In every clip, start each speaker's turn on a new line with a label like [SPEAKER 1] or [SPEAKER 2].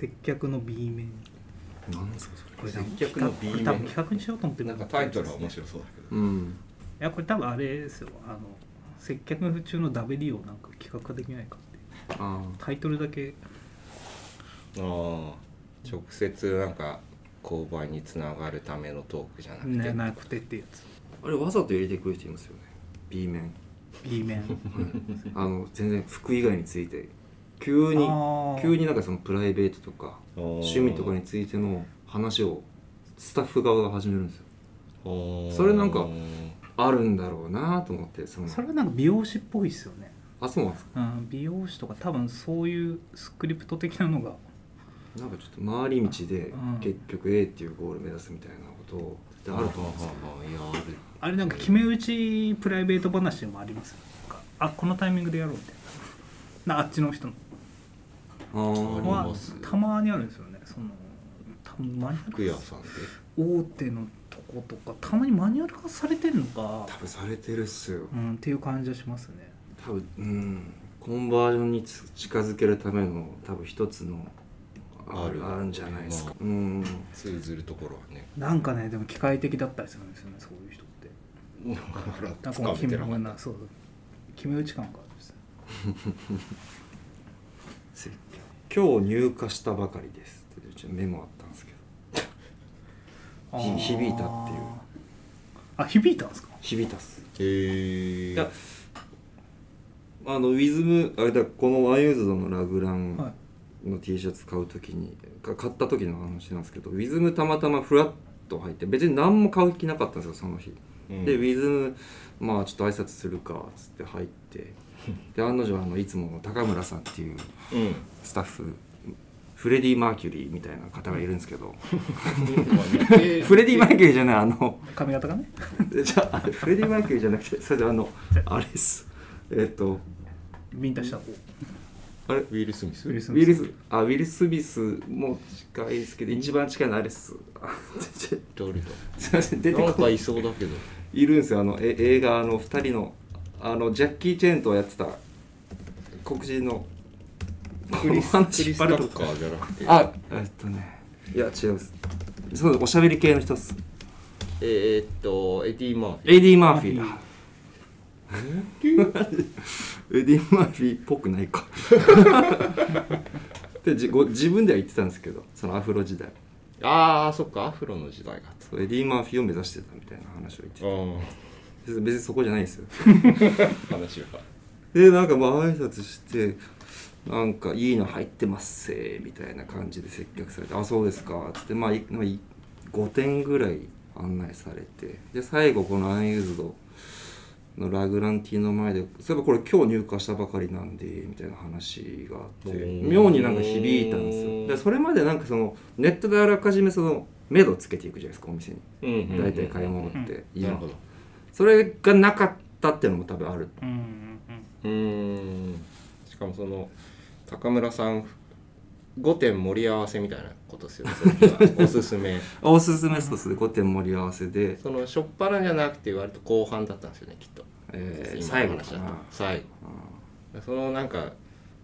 [SPEAKER 1] 接客の B 面。
[SPEAKER 2] なんですかそ
[SPEAKER 1] これ
[SPEAKER 3] 接客の B 面。
[SPEAKER 1] これ多分企画にしようと思って
[SPEAKER 3] なんかタイトルは面白そうだけど。
[SPEAKER 2] れうん。
[SPEAKER 1] いやこれ多分あれですよ。あの接客中の W をなんか企画化できないかって
[SPEAKER 2] あ
[SPEAKER 1] タイトルだけ。
[SPEAKER 3] ああ。直接なんか購買につながるためのトークじゃなくて、
[SPEAKER 1] ねなくてってやつ。
[SPEAKER 2] あれわざと入れてくる人いますよね。B 面。
[SPEAKER 1] B 面。
[SPEAKER 2] あの全然服以外について急に急になんかそのプライベートとか趣味とかについての話をスタッフ側が始めるんですよ。それなんかあるんだろうなと思ってその。
[SPEAKER 1] それはなんか美容師っぽいっすよね、
[SPEAKER 2] あそうなんですか？
[SPEAKER 1] うん、美容師とか多分そういうスクリプト的なのが。
[SPEAKER 2] なんかちょっと回り道で
[SPEAKER 1] うん。
[SPEAKER 2] 結局 A っていうゴール目指すみたいなことってあると思うんです
[SPEAKER 3] いやある。
[SPEAKER 1] あれなんか決め打ちプライベート話でもありますよ。なんかあこのタイミングでやろうみたいな。なあっちの人のは
[SPEAKER 3] ます
[SPEAKER 1] たまにあるんですよね。そのたマニュアル
[SPEAKER 3] 服屋さんで
[SPEAKER 1] 大手のとことかたまにマニュアル化されてるのか、
[SPEAKER 2] 多分されてるっすよ。
[SPEAKER 1] うん、っていう感じはしますね。
[SPEAKER 2] 多分うん。コンバージョンにつ近づけるための多分一つのある。
[SPEAKER 3] ある
[SPEAKER 2] んじゃないですか。
[SPEAKER 3] ま
[SPEAKER 2] うん。
[SPEAKER 3] 通ずるところはね。
[SPEAKER 1] なんかねでも機械的だったりするんですよねそういう人って。
[SPEAKER 3] だから
[SPEAKER 1] なん
[SPEAKER 3] つ
[SPEAKER 1] かめ
[SPEAKER 3] てなかった。
[SPEAKER 1] なそう決め打ち感があるんです
[SPEAKER 2] 今日入荷したばかりです。ってうちのメモあったんですけど。ひ響いたっていう。
[SPEAKER 1] あ響いたんですか？
[SPEAKER 2] 響いたっす。
[SPEAKER 3] へえ
[SPEAKER 2] いやあのウィズムあれだこのアンユーズドのラグラン
[SPEAKER 1] はい。
[SPEAKER 2] の T シャツ買う時にか買った時の話なんですけどウィズムたまたまフラッと入って別に何も買う気なかったんですよその日、
[SPEAKER 3] うん。
[SPEAKER 2] で WISM まあちょっと挨拶するかっつって入って で案の定あのいつもの高村さんっていう
[SPEAKER 3] うん。
[SPEAKER 2] スタッフフレディ・マーキュリーみたいな方がいるんですけど。フレディ・マーキュリーじゃない。あの。
[SPEAKER 1] 髪型がね。
[SPEAKER 2] じゃあフレディ・マーキュリーじゃなくてそれであのあ。れです。えっ、と。
[SPEAKER 1] ビンタした方
[SPEAKER 2] あれ？
[SPEAKER 3] ウィル・スミス？
[SPEAKER 1] ウィルス
[SPEAKER 2] ウィルスあウィル・スミスも近いですけど一番近いのあれっす。あちょ
[SPEAKER 3] 誰だ？
[SPEAKER 2] すいません出てこない。
[SPEAKER 3] そうだけど。
[SPEAKER 2] いるんですよ。あのえ映画あの2人のあのジャッキー・チェンとやってた。黒人の。
[SPEAKER 3] クリス タッカーじゃなくて。
[SPEAKER 2] あえっとね。いや違うです。そうおしゃべり系の人っす。
[SPEAKER 3] えー、っとエディ・マーフィ
[SPEAKER 2] エディ・マーフィー
[SPEAKER 1] マ
[SPEAKER 2] だエディ・マーフィーっぽくないか。でじご自分では言ってたんですけどそのアフロ時代。
[SPEAKER 3] ああそっかアフロの時代が
[SPEAKER 2] エディ・マーフィーを目指してたみたいな話を言ってて
[SPEAKER 3] あ
[SPEAKER 2] 別にそこじゃないですよ。
[SPEAKER 3] あ 話が。
[SPEAKER 2] でなんかまあ挨拶してなんかいいの入ってますせみたいな感じで接客されて「あそうですか」っつってまあいまあい5点ぐらい案内されてで最後この UNUSEDのラグランティの前で「そういえばこれ今日入荷したばかりなんで」みたいな話があって妙になんか響いたんですよ。でそれまでなんかそのネットであらかじめその目処つけていくじゃないですかお店に。
[SPEAKER 3] うんうんうん
[SPEAKER 2] 大体買い物って
[SPEAKER 3] な
[SPEAKER 2] 今
[SPEAKER 3] るほど
[SPEAKER 2] それがなかったっていうのも多分ある。
[SPEAKER 1] うんうん
[SPEAKER 3] うーん。しかもその高村さん5点盛り合わせみたいなことですよね。おすすめ。
[SPEAKER 2] おすすめソースで5点盛り合わせで、
[SPEAKER 3] その初っ端じゃなくて割と後半だったんですよねきっと、
[SPEAKER 2] えー、
[SPEAKER 3] 今
[SPEAKER 2] 最
[SPEAKER 3] の話だと。最後そのなんか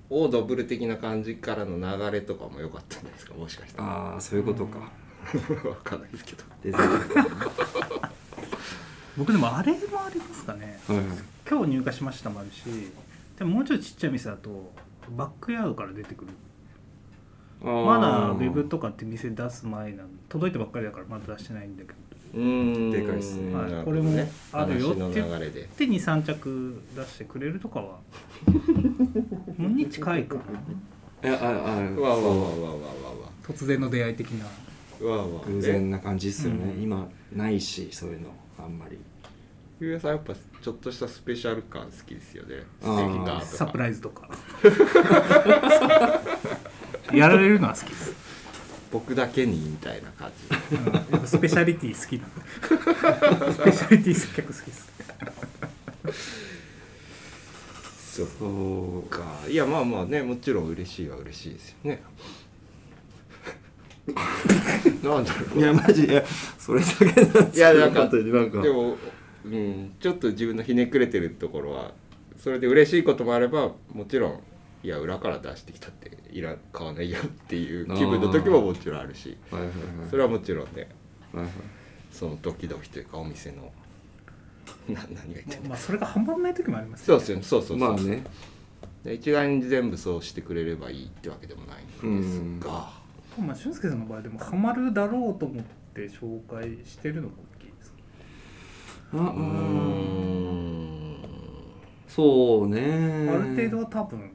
[SPEAKER 3] オードブル的な。感じからの流れとかも良かったんじゃないですかもしかしたら
[SPEAKER 2] ああそういうことか、
[SPEAKER 3] 分かん。ないですけど
[SPEAKER 1] 僕でもあれもありますかね。
[SPEAKER 2] はいはい
[SPEAKER 1] 今日入荷しましたもあるしでももうちょっとちっちゃい店だとバックヤードから出てくる。まだウェブとかって店出す前なん届いてばっかりだからまだ出してないんだけど。
[SPEAKER 3] うーん。
[SPEAKER 2] でかいっすね。
[SPEAKER 1] はい。これもあるよって
[SPEAKER 3] 流れで。
[SPEAKER 1] で23着出してくれるとかは もうに近いかな。い
[SPEAKER 2] やああ
[SPEAKER 3] わわわわわわわ。
[SPEAKER 1] 突然の出会い的な。
[SPEAKER 3] わわわ。
[SPEAKER 2] 偶然な感じっすよね、
[SPEAKER 1] うん。
[SPEAKER 2] 今ないしそういうのあんまり。
[SPEAKER 3] ゆうやさんやっぱちょっとしたスペシャル感好きですよね。ステ
[SPEAKER 2] あー
[SPEAKER 3] ーキが
[SPEAKER 1] サプライズとか。やられるのは好きです、
[SPEAKER 3] 僕だけにみたいな感じ。
[SPEAKER 1] うんやっぱスペシャリティ好きなスペシャリティ接客好きです。
[SPEAKER 3] そう
[SPEAKER 2] そうか
[SPEAKER 3] か。いやまあまあねもちろん嬉しいは嬉しいですよねなんだろう。
[SPEAKER 2] いやマジいやそれだけなんですけど。
[SPEAKER 3] いやなんかでも、うん、ちょっと自分のひねくれてるところはそれで嬉しいこともあればもちろんいや裏から出してきたっていら買わないよっていう気分の時ももちろんあるし。
[SPEAKER 2] はいはいはい。
[SPEAKER 3] それはもちろんね。
[SPEAKER 2] はいはい。
[SPEAKER 3] そのドキドキというかお店の な何が言ってんの
[SPEAKER 1] まあそれがはまらない時もあります
[SPEAKER 3] そうですよね。そうそうそう
[SPEAKER 2] まあね。
[SPEAKER 3] で一概に全部そうしてくれればいいってわけでもないんですが
[SPEAKER 1] まあ俊介さんの場合でもハマるだろうと思って紹介してるのが大きいですか
[SPEAKER 2] あ
[SPEAKER 3] うーん。
[SPEAKER 2] そうね。
[SPEAKER 1] ある程度は多分。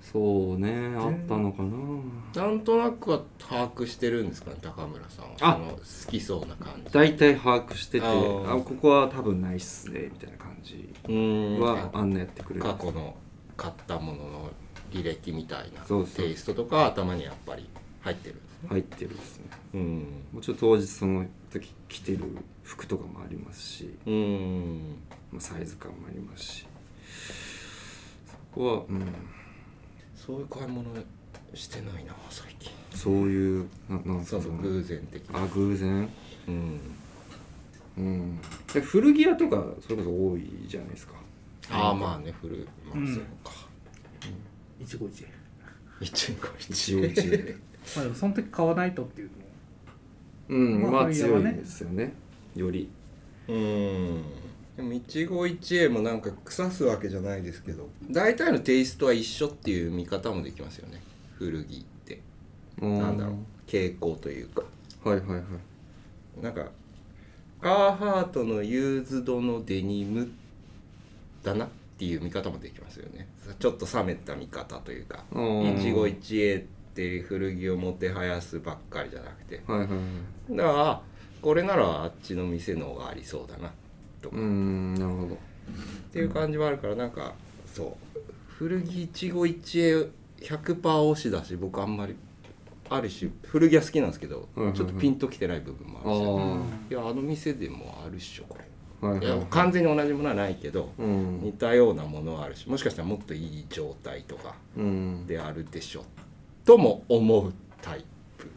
[SPEAKER 2] そうねあったのかな。
[SPEAKER 3] なんとなくは把握してるんですかね高村さんは。
[SPEAKER 2] あ。
[SPEAKER 3] その好きそうな感じ。
[SPEAKER 2] 大体把握しててあここは多分ないっすねみたいな感じ
[SPEAKER 3] うーん。
[SPEAKER 2] は案内やってくれる。
[SPEAKER 3] 過去の買ったものの履歴みたいなテイストとか頭にやっぱり入ってるんですね。
[SPEAKER 2] 入ってるですね。
[SPEAKER 3] うん。
[SPEAKER 2] もちろん当日その時着てる服とかもありますし、
[SPEAKER 3] うーん。
[SPEAKER 2] まあ、サイズ感もありますし。そこは、うん、
[SPEAKER 3] そういう買い物してないな最近。
[SPEAKER 2] そういうななんですか？ね
[SPEAKER 3] そうそう偶然的な
[SPEAKER 2] あ偶然？
[SPEAKER 3] うん。
[SPEAKER 2] うん。で古着屋とかそれこそ多いじゃないですか。
[SPEAKER 3] ああまあね古い。まあ
[SPEAKER 1] うん。
[SPEAKER 3] そうか。
[SPEAKER 1] 一期一会。
[SPEAKER 3] 一個
[SPEAKER 2] 一応一応
[SPEAKER 1] まあでもその時買わないとっていうのも。
[SPEAKER 2] うん
[SPEAKER 1] まあ
[SPEAKER 2] まあ強
[SPEAKER 1] いね。
[SPEAKER 2] ですよね。より。
[SPEAKER 3] うん。でも一期一会もなんか腐すわけじゃないですけど大体のテイストは一緒っていう見方もできますよね。古着って。なんだろう。傾向というか。
[SPEAKER 2] はいはいはい。
[SPEAKER 3] なんかカーハートのユーズドのデニムだなっていう見方もできますよね。ちょっと冷めた見方というか。
[SPEAKER 2] うん。
[SPEAKER 3] 一期一会って古着をもてはやすばっかりじゃなくて。
[SPEAKER 2] はいはいはい。
[SPEAKER 3] だからあこれならあっちの店の方がありそうだなとか、
[SPEAKER 2] う
[SPEAKER 3] っ
[SPEAKER 2] んなるほど。
[SPEAKER 3] ていう感じもあるからなんかそう。古着一期一会100%推しだし僕あんまりある種古着は好きなんですけど、
[SPEAKER 2] はいはいはい。
[SPEAKER 3] ちょっとピンときてない部分もあるし、
[SPEAKER 2] あ
[SPEAKER 3] いやあの店でもあるっしょこれ、
[SPEAKER 2] あはいはいはい。
[SPEAKER 3] いや完全に同じものはないけど、
[SPEAKER 2] うん。
[SPEAKER 3] 似たようなものはあるしもしかしたらもっといい状態とか
[SPEAKER 2] うん。
[SPEAKER 3] であるでしょとも思うタイプ。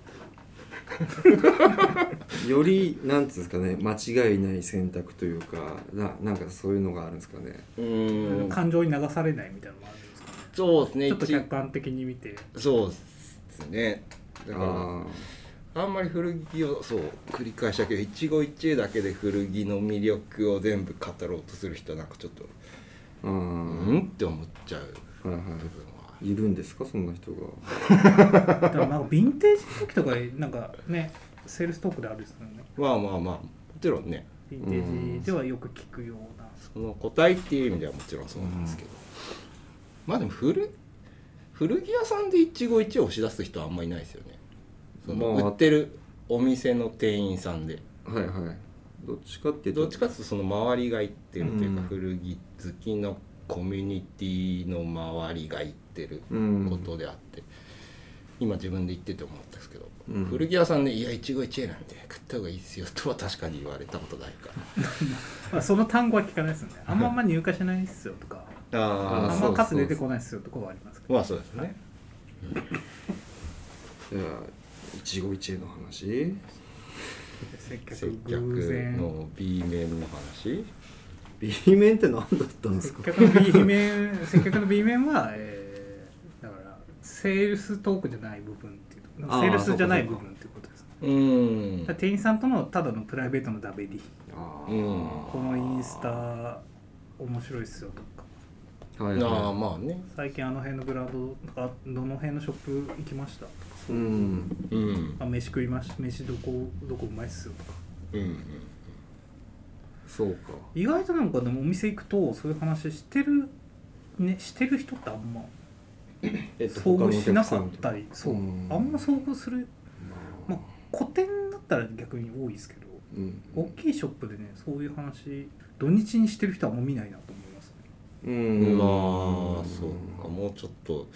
[SPEAKER 2] よりなんつうんですかね間違いない選択というかななんかそういうのがあるんですかね。
[SPEAKER 3] うん。
[SPEAKER 1] 感情に流されないみたいなのもあるんですかね。
[SPEAKER 3] そうですね。
[SPEAKER 1] ちょっと
[SPEAKER 3] 一
[SPEAKER 1] 客観的に見て。
[SPEAKER 3] そうですね。だから
[SPEAKER 2] あ
[SPEAKER 3] あんまり古着をそう繰り返したけど一期一会だけで古着の魅力を全部語ろうとする人はなんかちょっと
[SPEAKER 2] あう
[SPEAKER 3] うん？んって思っちゃう
[SPEAKER 2] はいは
[SPEAKER 3] 部分はい
[SPEAKER 2] いるんですか？そんな人が。
[SPEAKER 1] だからなんかヴィンテージの時とかなんかねセールストークであるんですよね。
[SPEAKER 3] まあまあまあもちろんね。
[SPEAKER 1] ヴィンテージではよく聞くような。
[SPEAKER 3] その個体っていう意味ではもちろんそうなんですけど、まあでも古古着屋さんで一期一会押し出す人はあんまりいないですよね。その
[SPEAKER 2] まあ
[SPEAKER 3] 売ってるお店の店員さんで。
[SPEAKER 2] はいはい。どっちかっていうと。
[SPEAKER 3] どっちかっていうとその周りが行ってるというか、
[SPEAKER 2] うん。
[SPEAKER 3] 古着好きのコミュニティの周りが行ってる
[SPEAKER 2] うん。
[SPEAKER 3] ことであって、今自分で言ってて思ったんですけど、
[SPEAKER 2] うん。
[SPEAKER 3] 古着屋さんで「いや一期一会なんで食った方がいいですよ」とは確かに言われたことないから。
[SPEAKER 1] まあその単語は聞かないですよね。あんまあんま入荷しないっすよとか
[SPEAKER 3] あ
[SPEAKER 1] あんま数出てこないっすよとかはありますけど。
[SPEAKER 3] まあそうですね。
[SPEAKER 2] いや一期一会の話。
[SPEAKER 1] 接
[SPEAKER 3] 接
[SPEAKER 1] 客
[SPEAKER 3] 客
[SPEAKER 1] 偶然。
[SPEAKER 3] の B 面の話
[SPEAKER 2] B 面って何だったんですか？
[SPEAKER 1] 接客の B 面接客の B 面は、えーだからセールストークじゃない部分っていうセールスじゃない部分っていうことです。
[SPEAKER 3] うん
[SPEAKER 1] だか。ら店員さんとのただのプライベートのダベリこのインスタ面白いっすよとか。
[SPEAKER 2] はいはい。
[SPEAKER 3] ああまあね。
[SPEAKER 1] 最近あの辺のブランドあどの辺のショップ行きました？とか
[SPEAKER 2] うん。
[SPEAKER 3] うん。
[SPEAKER 1] あ飯食いました飯どこどこうまいっすよとか。
[SPEAKER 3] うん
[SPEAKER 2] そうか。
[SPEAKER 1] 意外となんかでもお店行くとそういう話してるねしてる人ってあんま
[SPEAKER 2] えっと
[SPEAKER 1] 遭遇しなかったりそう
[SPEAKER 2] うん
[SPEAKER 1] あんま遭遇するまあ古典だったら逆に多いですけど
[SPEAKER 2] うん。
[SPEAKER 1] 大きいショップでねそういう話土日にしてる人はあんま見ないなと思いますね。
[SPEAKER 2] うん。
[SPEAKER 3] まあそうか。もうちょっと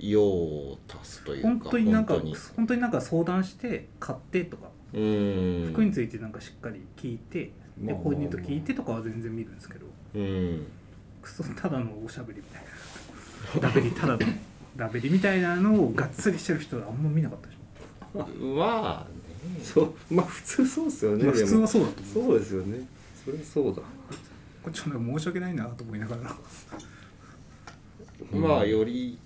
[SPEAKER 3] 用を足すというか
[SPEAKER 1] 本当になんか
[SPEAKER 3] 本当に。
[SPEAKER 1] 本当になんか相談して買ってとか
[SPEAKER 3] うん。
[SPEAKER 1] 服についてなんかしっかり聞いてで
[SPEAKER 2] まあ
[SPEAKER 1] コーディネート聞いてとかは全然見るんですけど
[SPEAKER 3] うん。
[SPEAKER 1] クソただのおしゃべりみたいな。ダベリただの ダベリみたいなのをがっつりしてる人はあんま見なかったでし
[SPEAKER 3] まあね。
[SPEAKER 2] そうまあ普通そうですよ
[SPEAKER 1] ょ、
[SPEAKER 2] ね
[SPEAKER 1] まあ、普通はそうだと思う。
[SPEAKER 2] そうですよね。それはそうだ。
[SPEAKER 1] こっちも申し訳ないなと思いながら。
[SPEAKER 3] まあより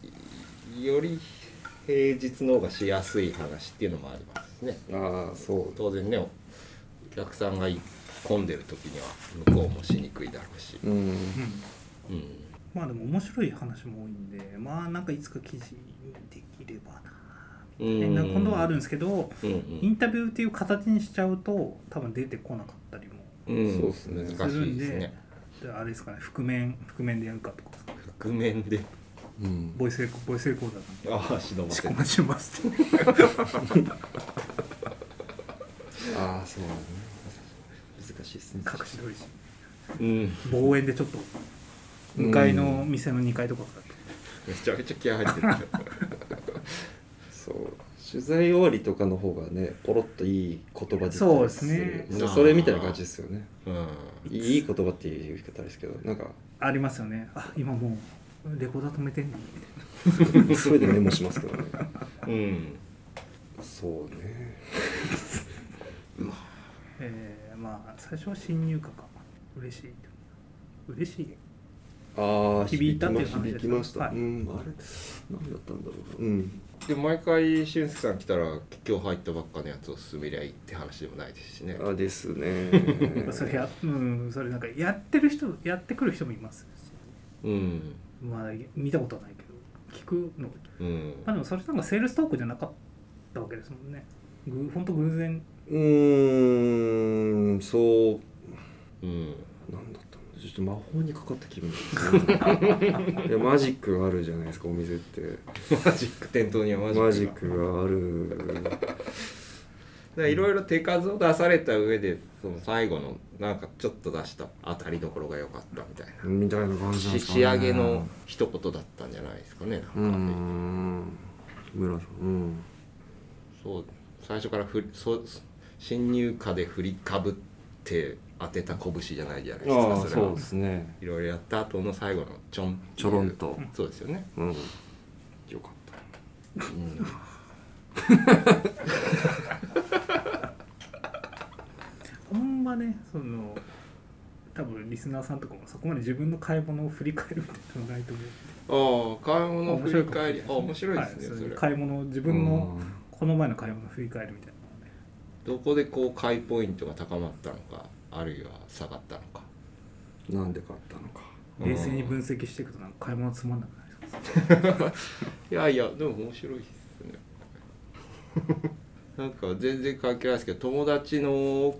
[SPEAKER 3] より平日の方がしやすい話っていうのもありますね。
[SPEAKER 2] ああそう。
[SPEAKER 3] 当然ねお客さんが混んでる時には向こうもしにくいだろうし、
[SPEAKER 2] うん。
[SPEAKER 1] うん。
[SPEAKER 3] うん、
[SPEAKER 1] まあでも面白い話も多いんでまあなんかいつか記事にできればなみたいな今度はあるんですけど
[SPEAKER 3] うん
[SPEAKER 1] インタビューっていう形にしちゃうと多分出てこなかったりも
[SPEAKER 3] うん、うん、
[SPEAKER 2] そうっすね。
[SPEAKER 3] 難しいですね。
[SPEAKER 1] であれですかね覆面覆面でやるかとか
[SPEAKER 3] 覆面で。
[SPEAKER 2] うん。
[SPEAKER 1] ボイスレコボイスレコーダーなんで
[SPEAKER 3] ああ忍ば
[SPEAKER 1] 仕
[SPEAKER 3] せ
[SPEAKER 1] 込ますって。
[SPEAKER 2] ああそうだね。難しいですね
[SPEAKER 1] 隠し撮りし
[SPEAKER 3] うん。
[SPEAKER 1] 望遠でちょっと向かいの店の2階とかから
[SPEAKER 3] めちゃめちゃ気合入ってる。
[SPEAKER 2] そう。取材終わりとかの方がねポロッといい言葉
[SPEAKER 1] そうですね。
[SPEAKER 2] るそれみたいな感じですよね。
[SPEAKER 3] うん
[SPEAKER 2] いい言葉っていう言い方ですけどなんか。
[SPEAKER 1] ありますよね。あ今もうレコーダー止めてんの？みたいな
[SPEAKER 2] それでメモしますけどね。
[SPEAKER 3] うん。
[SPEAKER 2] そうね。
[SPEAKER 1] えー、まあ最初は新入荷か。嬉しい。嬉しい。
[SPEAKER 2] ああ
[SPEAKER 1] 響いたっていう話です
[SPEAKER 2] 響きました、
[SPEAKER 1] はい。
[SPEAKER 2] うんあれ？何だったんだろう。なうん。
[SPEAKER 3] でも毎回俊介さん来たら今日入ったばっかのやつを進めりゃいいって話でもないですしね。
[SPEAKER 2] あですね。
[SPEAKER 1] それやうんそれなんかやってる人やってくる人もいます
[SPEAKER 3] うん。
[SPEAKER 1] まあ見たことはないけど聞くの。
[SPEAKER 3] うん。
[SPEAKER 1] まあでもそれなんかセールストークじゃなかったわけですもんね。ぐ本当偶然
[SPEAKER 2] うーんそう
[SPEAKER 3] うん
[SPEAKER 2] なんだったのちょっと魔法にかかった気分ですねいやマジックがあるじゃないですかお店って。
[SPEAKER 3] マジック店頭にはマジックが。
[SPEAKER 2] マジックがある。
[SPEAKER 3] いろいろ手数を出された上でその最後のなんかちょっと出した当たりどころが良かったみたいな。
[SPEAKER 2] みたいな感じなんですかね。
[SPEAKER 3] し仕上げの一言だったんじゃないですかね
[SPEAKER 2] うーん。村さんうん。
[SPEAKER 3] そう最初からふりそう新入荷で振りかぶって当てた拳じゃないじゃないですかそれは。
[SPEAKER 2] そうですね。
[SPEAKER 3] いろいろやった後の最後のちょん
[SPEAKER 2] ちょろんと。
[SPEAKER 3] そうですよね、
[SPEAKER 2] うん。よかった。
[SPEAKER 3] うん。
[SPEAKER 1] ほんまねその多分リスナーさんとかもそこまで自分の買い物を振り返るみたいなのないと思う。
[SPEAKER 3] ああ買い物振り返りあ面
[SPEAKER 1] 面
[SPEAKER 3] 白いですね、
[SPEAKER 1] はい、買い物自分のこの前の買い物を振り返るみたいな
[SPEAKER 3] どこでこう買いポイントが高まったのかあるいは下がったのか。
[SPEAKER 2] うんなんで買ったのか。
[SPEAKER 3] うん。
[SPEAKER 1] 冷静に分析していくとなんか買い物つまんなくないですか
[SPEAKER 3] いやいやでも面白いですね。なんか全然関係ないですけど友達の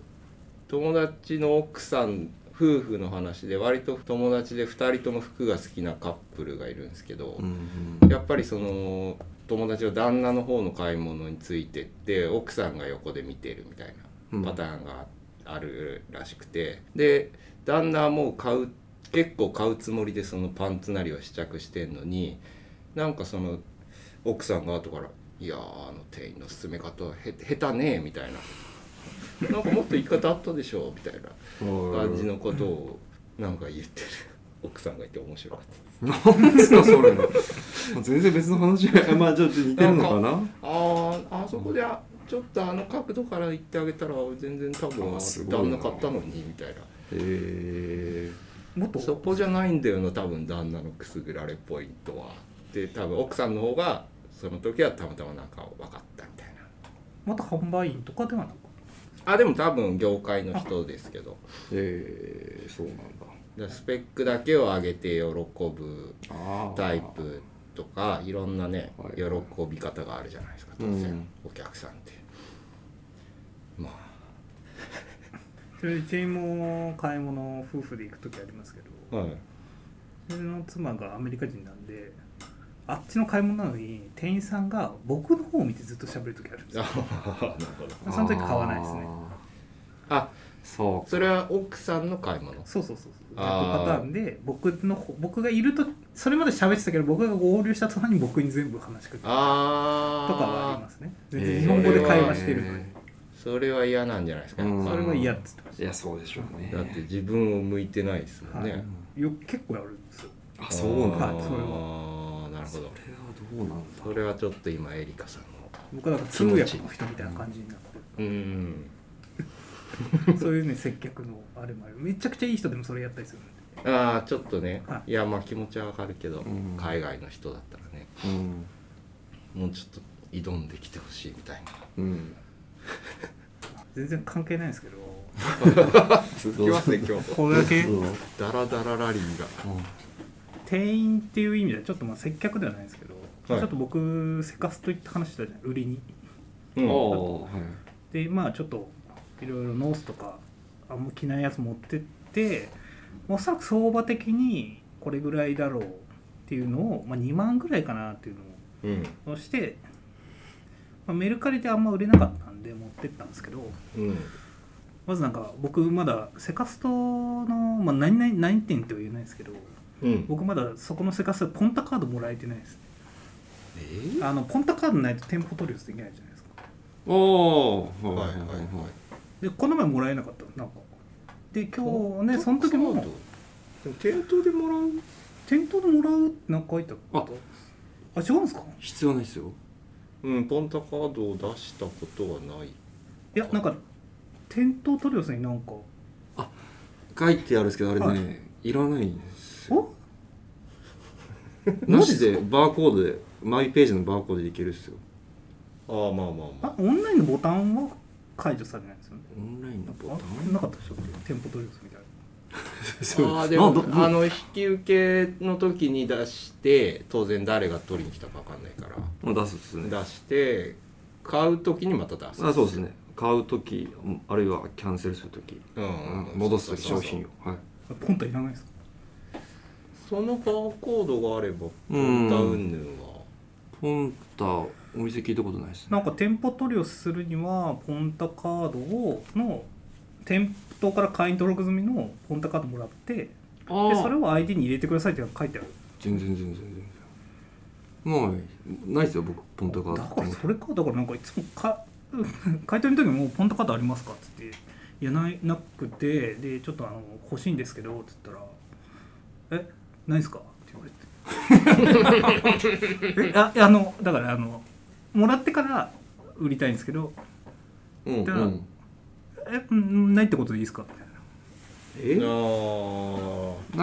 [SPEAKER 3] 友達の奥さん夫婦の話で割と友達で2人とも服が好きなカップルがいるんですけど、
[SPEAKER 2] うん。
[SPEAKER 3] やっぱりその友達の旦那の方の買い物についてって奥さんが横で見てるみたいなパターンがあるらしくて。で旦那はもう買う結構買うつもりでそのパンツなりを試着してんのになんかその奥さんが後から「いやーあの店員の進め方はへ下手ねえ」みたいな「なんかもっと言い方あったでしょ」みたいな 感じのことをなんか言ってる奥さんがいて面白かった。
[SPEAKER 2] なんですかそれ。全然別の話。まあちょっと似てるのかな？
[SPEAKER 3] あーあそこであちょっとあの角度から言ってあげたら全然多分
[SPEAKER 2] あすごいな
[SPEAKER 3] 旦那買ったのにみたいな。
[SPEAKER 2] へえ
[SPEAKER 1] もっと
[SPEAKER 3] そこじゃないんだよな多分旦那のくすぐられポイントは。で多分奥さんの方がその時はたまたまなんか分かったみたいな。
[SPEAKER 1] また販売員とかではなく？
[SPEAKER 3] あでも多分業界の人ですけど。
[SPEAKER 2] えー、そうなんだ。
[SPEAKER 3] でスペックだけを上げて喜ぶ
[SPEAKER 2] あ
[SPEAKER 3] タイプとかいろんなね
[SPEAKER 2] はい
[SPEAKER 3] 喜び方があるじゃないですか当然、
[SPEAKER 2] うん
[SPEAKER 3] お客さんって。まあ。
[SPEAKER 1] それうちも買い物夫婦で行く時ありますけど。
[SPEAKER 3] はい。
[SPEAKER 1] それの妻がアメリカ人なんであっちの買い物なのに店員さんが僕の方を見てずっと喋る時あるんです
[SPEAKER 3] あ
[SPEAKER 1] よ
[SPEAKER 3] なるほど。
[SPEAKER 1] その時買わないですね。
[SPEAKER 3] あ
[SPEAKER 2] そう
[SPEAKER 3] それは奥さんの買い物？
[SPEAKER 1] そうそうそうそう。逆パターンで僕の方僕がいるとそれまで喋ってたけど僕が合流した途端に僕に全部話しかける。とかはありますね。全然日本語で会話してるのに、
[SPEAKER 3] それは嫌なんじゃないですか、
[SPEAKER 2] うん。
[SPEAKER 1] それは嫌っつってまし
[SPEAKER 2] いやそうでしょうね。
[SPEAKER 3] だって自分を向いてないですもんね、
[SPEAKER 1] はい。たよ結構やるんですよ。
[SPEAKER 2] あそうなんだ、
[SPEAKER 1] はいそれ
[SPEAKER 3] は。なるほど。
[SPEAKER 2] それはどうなんだ？
[SPEAKER 3] それはちょっと今エリカさんの。
[SPEAKER 1] 僕はなんか通訳の人みたいな感じになって
[SPEAKER 3] うん。
[SPEAKER 1] る そういうね接客のあれもある。めちゃくちゃいい人でもそれやったりする。んで
[SPEAKER 3] ああちょっとね、い、やまあ気持ちはわかるけど、
[SPEAKER 2] うん、
[SPEAKER 3] 海外の人だったらね、うん、もうちょっと挑んできてほしいみたいな、うん、
[SPEAKER 1] 全然関係ないんですけど。
[SPEAKER 3] 続きますね今日。
[SPEAKER 1] これだけ？
[SPEAKER 3] ダラダララリーが、
[SPEAKER 1] 店員っていう意味ではちょっとまあ接客ではないですけど、はい、ちょっと僕セカスといった話したじゃん。売りに、うん、はい、でまあちょっといろいろノースとかあんま着ないやつ持ってっておそらく相場的にこれぐらいだろうっていうのを、まあ、2万ぐらいかなっていうのをして、まあ、メルカリであんま売れなかったんで持ってったんですけど、うん、まずなんか僕まだセカストの、まあ、何々何点っては言えないですけど、うん、僕まだそこのセカストポンタカードもらえてないです。ね、えー、あのポンタカードないと店舗取り寄せできないじゃないですか。おおはいはいはいでこの前もらえなかったなんか。で今日ねその時も
[SPEAKER 3] 店頭でもらう？
[SPEAKER 1] 店頭でもらうって何か書いてあった？あ。違うんですか？
[SPEAKER 2] 必要ないですよ。
[SPEAKER 3] うんポンタカードを出したことはない。い
[SPEAKER 1] やなんか店頭取り寄せになんか。
[SPEAKER 2] あ書いてあるんですけどあれね、はい、いらないんですよ。なしで？バーコードでマイページのバーコードでいけるっすよ。
[SPEAKER 3] ああまあまあまあ。
[SPEAKER 1] あオンラインのボタンは解除されない
[SPEAKER 2] オンラインのボタ
[SPEAKER 1] ンなかったでしょ店舗取り寄せみたい
[SPEAKER 3] な。あでもあの引き受けの時に出して当然誰が取りに来たか分かんないから。
[SPEAKER 2] もう出すっすね。
[SPEAKER 3] 出して買う時にまた出す。
[SPEAKER 2] あそうですね。買う時あるいはキャンセルする時、うん、戻す時商品をは。い。
[SPEAKER 1] ポンタいらないですか？
[SPEAKER 3] そのバーコードがあればポンタうんぬんは。
[SPEAKER 2] ポンタお店聞いたことないです、ね、
[SPEAKER 1] なんか店舗取りをするにはポンタカードをの店頭から会員登録済みのポンタカードもらってでそれを ID に入れてくださいって書いてある。
[SPEAKER 2] 全然全然全然。まあないですよ僕ポンタカード。
[SPEAKER 1] だからそれかだからなんかいつもか 買い取りの時も「ポンタカードありますか?」っつって「いやないなくてでちょっとあの欲しいんですけど」っつったら「えないですか?」って言われて。えああのだからあのもらってから売りたいんですけど、うん、だから、うん、えないってことでいいですか?」みたいな。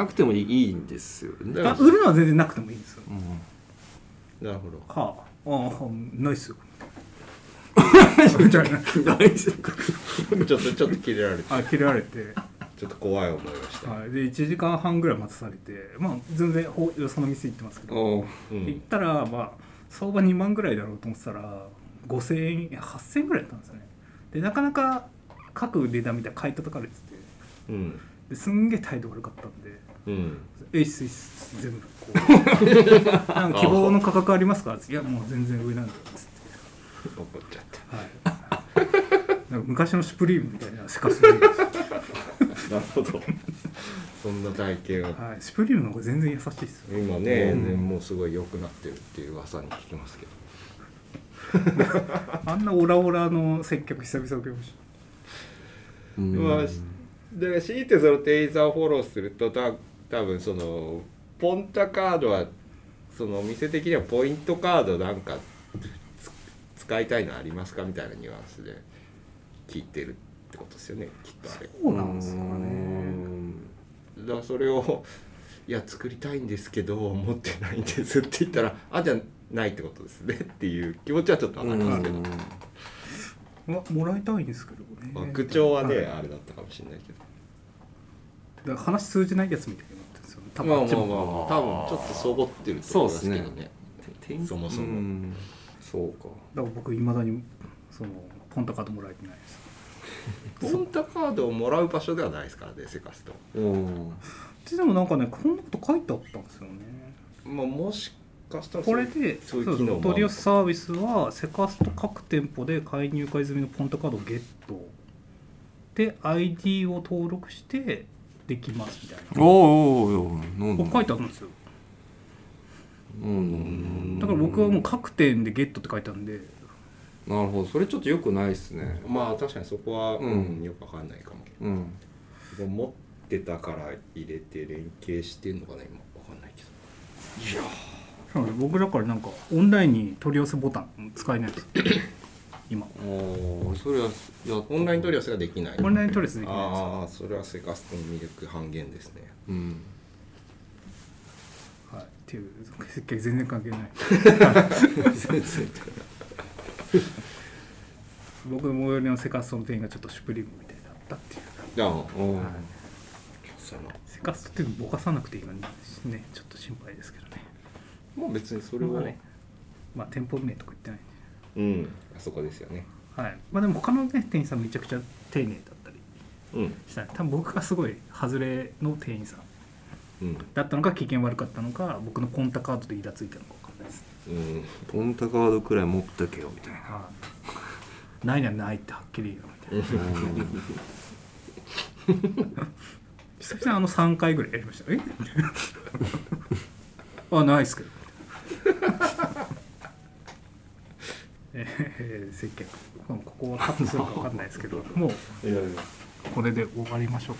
[SPEAKER 2] くてもいいんですよね。
[SPEAKER 1] あ売るのは全然なくてもいいんですよ、
[SPEAKER 3] うん、なるほど。
[SPEAKER 1] はあ。あないっすよ。
[SPEAKER 3] みたいなちょっとちょっと切れられて。
[SPEAKER 1] あ切れられて。
[SPEAKER 3] ちょっと怖い思いをした、
[SPEAKER 1] はい、で1時間半ぐらい待たされてまあ全然よその店行ってますけど、うん、行ったらまあ相場2万ぐらいだろうと思ってたら5000円8000円ぐらいだったんですよね。でなかなか各値段みたいな買い叩かれてて、うん、ですんげえ態度悪かったんで「うん、えいっすいっす全部こう なんか希望の価格ありますか?」いやもう全然上なんだ」っつって。怒っちゃった。はい。なんか昔のシュプリームみたいなセカスなる
[SPEAKER 3] ほどそんな体験を、はい。
[SPEAKER 1] シュプリームの方が全然優しいですよ。
[SPEAKER 3] 今ね、うん、もうすごい良くなってるっていう噂に聞きますけど。
[SPEAKER 1] あんなオラオラの接客久々受けました。
[SPEAKER 3] まあだから強いてその店員さんをフォローするとた多分そのポンタカードはそのお店的にはポイントカードなんか使いたいのありますかみたいなニュアンスで聞いてるってことですよねきっとあれ。
[SPEAKER 1] そうなんですかね
[SPEAKER 3] だからそれを「いや作りたいんですけど持ってないんです」って言ったら「あじゃないってことですね」っていう気持ちはちょっと分かりますけど。
[SPEAKER 1] まもらいたいですけどね、
[SPEAKER 3] まあ、口調はね、はい、あれだったかもしれないけど。
[SPEAKER 1] だから話通じないやつみたいになってるんですよね。
[SPEAKER 3] 多分まあまあまあ多分ちょっとそぼってると思いますけどね。そもそも。
[SPEAKER 2] そうか。
[SPEAKER 1] だから僕いまだにそのポンタカードもらえてない
[SPEAKER 3] です ポンタカードをもらう場所ではないですからねセカスト。うん。
[SPEAKER 1] でもなんかねこんなこと書いてあったんですよね。
[SPEAKER 3] まあもしかしたら
[SPEAKER 1] これでそう取り寄せサービスはセカスト各店舗で買い入会済みのポンタカードをゲット。で ID を登録してできますみたいな。おおおお書いてあるんですよ。うん。だから僕はもう各店でゲットって書いてあるんで
[SPEAKER 2] なるほど。それちょっとよくないっすね。
[SPEAKER 3] まあ確かにそこは、うん、よくわかんないかも、うん、持ってたから入れて連携してんのかな今。わかんないけど。
[SPEAKER 1] いや僕だからなんかオンラインに取り寄せボタン使えないです 今。
[SPEAKER 2] おおそれはや
[SPEAKER 3] オンライン取り寄せができない。
[SPEAKER 1] オンライン取り寄せできないです
[SPEAKER 3] ああそれはセカストの魅力半減ですね。
[SPEAKER 2] うん。
[SPEAKER 1] はい。っていう設計全然関係ない。
[SPEAKER 2] 全然
[SPEAKER 1] 僕の最寄りのセカストの店員がちょっとシュプリームみたいだったっていう。
[SPEAKER 3] じゃあ
[SPEAKER 2] おー
[SPEAKER 1] はい。セカストってぼかさなくていいのにねちょっと心配ですけどね。
[SPEAKER 3] もう別にそれは
[SPEAKER 1] まあね。まあ店舗名とか言ってないん
[SPEAKER 3] うん。あそこですよね。
[SPEAKER 1] ではい。まあでも他のね店員さんめちゃくちゃ丁寧だったり
[SPEAKER 3] うん。
[SPEAKER 1] した多分僕がすごい外れの店員さん
[SPEAKER 3] うん。
[SPEAKER 1] だったのか機嫌悪かったのか僕のコンタカードでイラついたのか
[SPEAKER 3] うん。
[SPEAKER 2] ポンタカードくらい持っとけよみたいな。
[SPEAKER 1] はい。ないにはないってはっきり言うみたいな。久々にあの3回ぐらいやりました。え？あないっすけど。えー、接客。ここはカットするか分かんないですけど。もう
[SPEAKER 3] いやいや。
[SPEAKER 1] これで終わりましょう。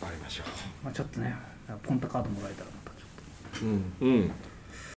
[SPEAKER 1] か、
[SPEAKER 3] ありましょ
[SPEAKER 1] まあ、ちょっとねポンタカードもらえたらまたちょっと。
[SPEAKER 2] うん。
[SPEAKER 3] ううん